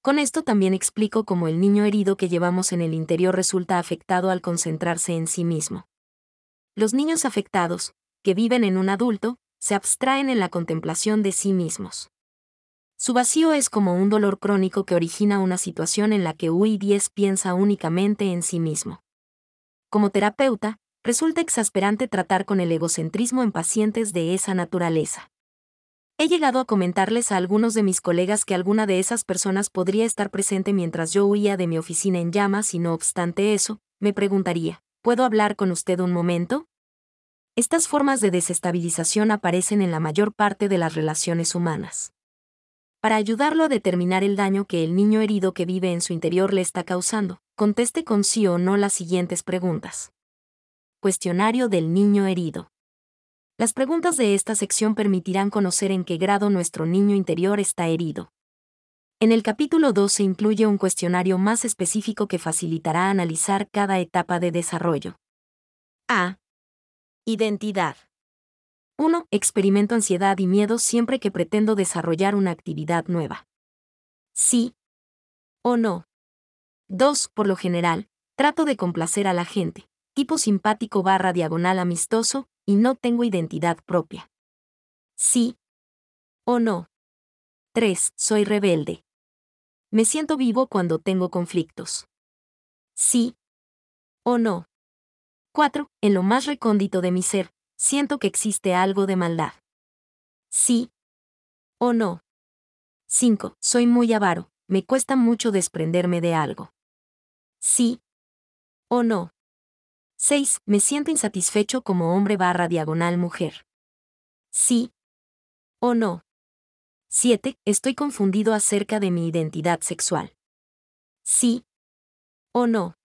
Con esto también explico cómo el niño herido que llevamos en el interior resulta afectado al concentrarse en sí mismo. Los niños afectados, que viven en un adulto, se abstraen en la contemplación de sí mismos. Su vacío es como un dolor crónico que origina una situación en la que UI 10 piensa únicamente en sí mismo. Como terapeuta, resulta exasperante tratar con el egocentrismo en pacientes de esa naturaleza. He llegado a comentarles a algunos de mis colegas que alguna de esas personas podría estar presente mientras yo huía de mi oficina en llamas y no obstante eso, me preguntaría, ¿puedo hablar con usted un momento? Estas formas de desestabilización aparecen en la mayor parte de las relaciones humanas. Para ayudarlo a determinar el daño que el niño herido que vive en su interior le está causando, conteste con sí o no las siguientes preguntas. Cuestionario del niño herido. Las preguntas de esta sección permitirán conocer en qué grado nuestro niño interior está herido. En el capítulo 2 se incluye un cuestionario más específico que facilitará analizar cada etapa de desarrollo. A. Identidad. 1. Experimento ansiedad y miedo siempre que pretendo desarrollar una actividad nueva. Sí. O no. 2. Por lo general, trato de complacer a la gente, tipo simpático barra diagonal amistoso, y no tengo identidad propia. Sí. O no. 3. Soy rebelde. Me siento vivo cuando tengo conflictos. Sí. O no. 4. En lo más recóndito de mi ser, siento que existe algo de maldad. Sí. O no. 5. Soy muy avaro, me cuesta mucho desprenderme de algo. Sí. O no. 6. Me siento insatisfecho como hombre barra diagonal mujer. Sí. O no. 7. Estoy confundido acerca de mi identidad sexual. Sí. O no.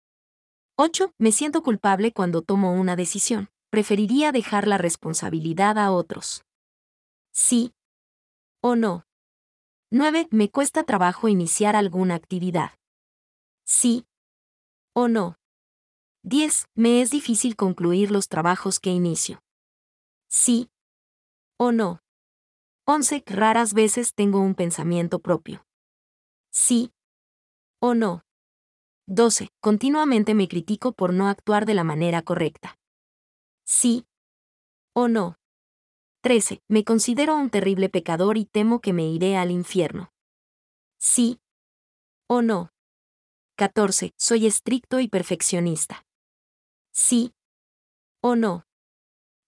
8. Me siento culpable cuando tomo una decisión. Preferiría dejar la responsabilidad a otros. Sí. O no. 9. Me cuesta trabajo iniciar alguna actividad. Sí. O no. 10. Me es difícil concluir los trabajos que inicio. Sí. O no. 11. Raras veces tengo un pensamiento propio. Sí. O no. 12. Continuamente me critico por no actuar de la manera correcta. Sí. O no. 13. Me considero un terrible pecador y temo que me iré al infierno. Sí. O no. 14. Soy estricto y perfeccionista. Sí. O no.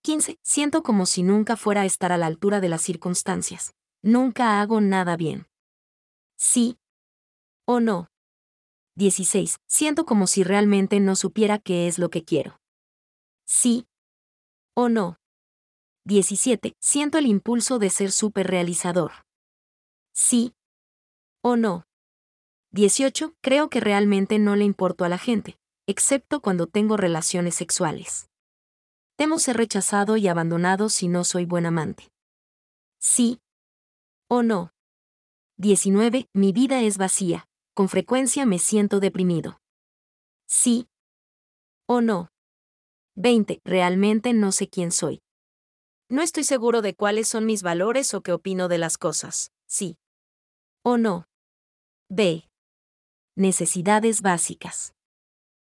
15. Siento como si nunca fuera a estar a la altura de las circunstancias. Nunca hago nada bien. Sí. O no. 16. Siento como si realmente no supiera qué es lo que quiero. Sí. O no. 17. Siento el impulso de ser realizador. Sí. O no. 18. Creo que realmente no le importo a la gente excepto cuando tengo relaciones sexuales. Temo ser rechazado y abandonado si no soy buen amante. Sí. O no. 19. Mi vida es vacía. Con frecuencia me siento deprimido. Sí. O no. 20. Realmente no sé quién soy. No estoy seguro de cuáles son mis valores o qué opino de las cosas. Sí. O no. B. Necesidades básicas.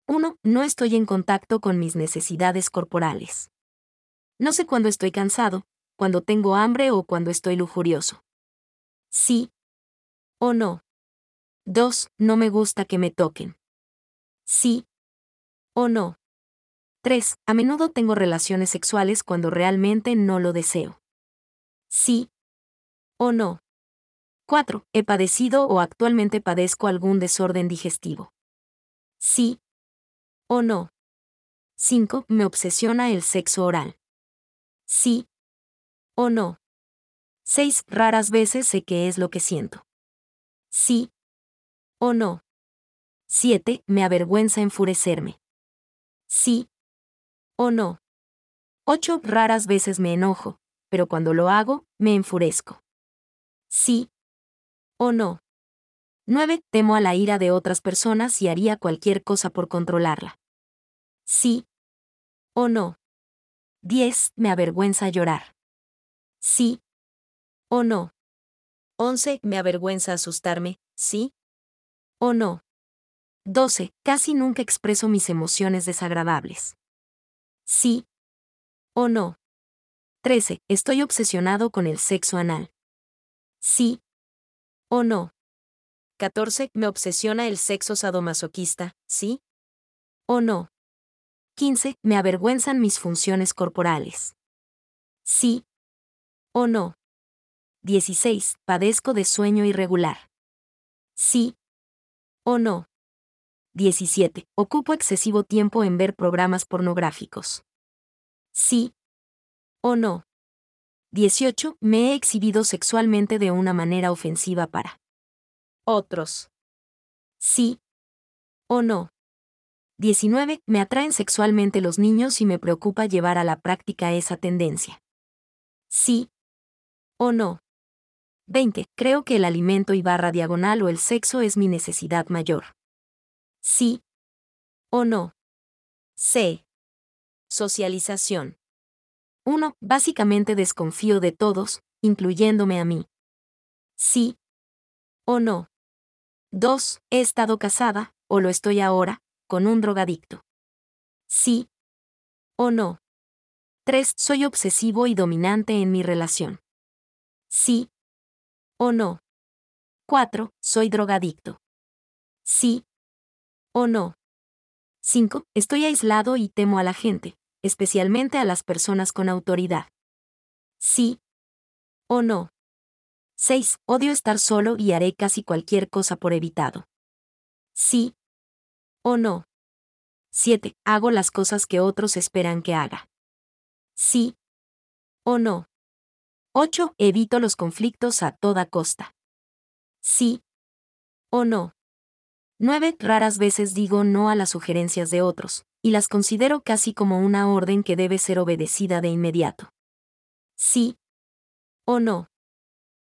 1. No estoy en contacto con mis necesidades corporales. No sé cuándo estoy cansado, cuando tengo hambre o cuando estoy lujurioso. Sí. O no. 2. No me gusta que me toquen. Sí. O no. 3. A menudo tengo relaciones sexuales cuando realmente no lo deseo. Sí. O no. 4. He padecido o actualmente padezco algún desorden digestivo. Sí. O no. 5. Me obsesiona el sexo oral. Sí. O no. 6. Raras veces sé qué es lo que siento. Sí. O no. 7. Me avergüenza enfurecerme. Sí. O no. 8. Raras veces me enojo, pero cuando lo hago, me enfurezco. Sí. O no. 9. Temo a la ira de otras personas y haría cualquier cosa por controlarla. Sí. O no. 10. Me avergüenza llorar. Sí. O no. 11. Me avergüenza asustarme, sí. O no. 12. Casi nunca expreso mis emociones desagradables. Sí. O no. 13. Estoy obsesionado con el sexo anal. Sí. O no. 14. Me obsesiona el sexo sadomasoquista, ¿sí? ¿O no? 15. Me avergüenzan mis funciones corporales. ¿Sí? ¿O no? 16. Padezco de sueño irregular. ¿Sí? ¿O no? 17. Ocupo excesivo tiempo en ver programas pornográficos. ¿Sí? ¿O no? 18. Me he exhibido sexualmente de una manera ofensiva para otros. Sí. ¿O no? 19. Me atraen sexualmente los niños y me preocupa llevar a la práctica esa tendencia. Sí. ¿O no? 20. Creo que el alimento y barra diagonal o el sexo es mi necesidad mayor. Sí. ¿O no? C. Socialización. 1. Básicamente desconfío de todos, incluyéndome a mí. Sí. ¿O no? 2. He estado casada, o lo estoy ahora, con un drogadicto. Sí. ¿O no? 3. Soy obsesivo y dominante en mi relación. Sí. ¿O no? 4. Soy drogadicto. Sí. ¿O no? 5. Estoy aislado y temo a la gente, especialmente a las personas con autoridad. Sí. ¿O no? 6. Odio estar solo y haré casi cualquier cosa por evitado. Sí. ¿O no? 7. Hago las cosas que otros esperan que haga. Sí. ¿O no? 8. Evito los conflictos a toda costa. Sí. ¿O no? 9. Raras veces digo no a las sugerencias de otros, y las considero casi como una orden que debe ser obedecida de inmediato. Sí. ¿O no?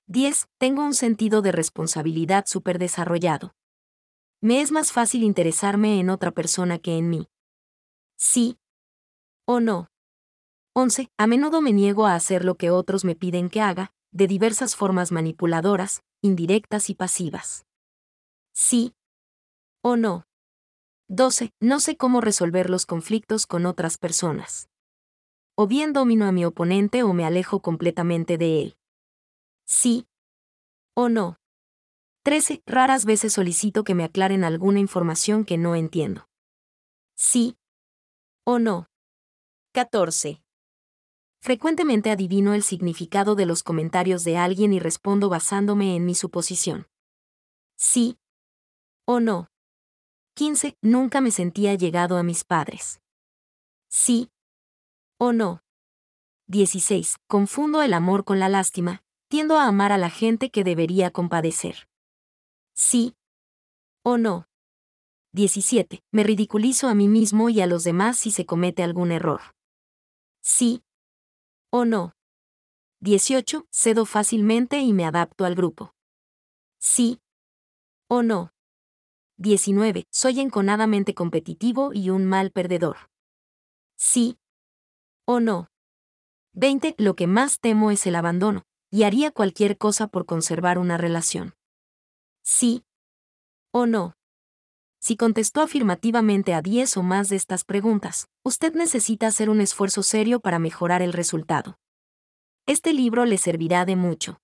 10. Tengo un sentido de responsabilidad súper desarrollado. Me es más fácil interesarme en otra persona que en mí. Sí. ¿O no? 11. A menudo me niego a hacer lo que otros me piden que haga, de diversas formas manipuladoras, indirectas y pasivas. Sí. ¿O no? 12. No sé cómo resolver los conflictos con otras personas. O bien domino a mi oponente o me alejo completamente de él. Sí. ¿O no? 13. Raras veces solicito que me aclaren alguna información que no entiendo. Sí. ¿O no? 14. Frecuentemente adivino el significado de los comentarios de alguien y respondo basándome en mi suposición. Sí. ¿O no? 15. Nunca me sentía llegado a mis padres. Sí. ¿O no? 16. Confundo el amor con la lástima, tiendo a amar a la gente que debería compadecer. Sí. ¿O no? 17. Me ridiculizo a mí mismo y a los demás si se comete algún error. Sí. ¿O no? 18. Cedo fácilmente y me adapto al grupo. Sí. ¿O no? 19. Soy enconadamente competitivo y un mal perdedor. Sí. ¿O no? 20. Lo que más temo es el abandono y haría cualquier cosa por conservar una relación. Sí. ¿O no? Si contestó afirmativamente a 10 o más de estas preguntas, usted necesita hacer un esfuerzo serio para mejorar el resultado. Este libro le servirá de mucho.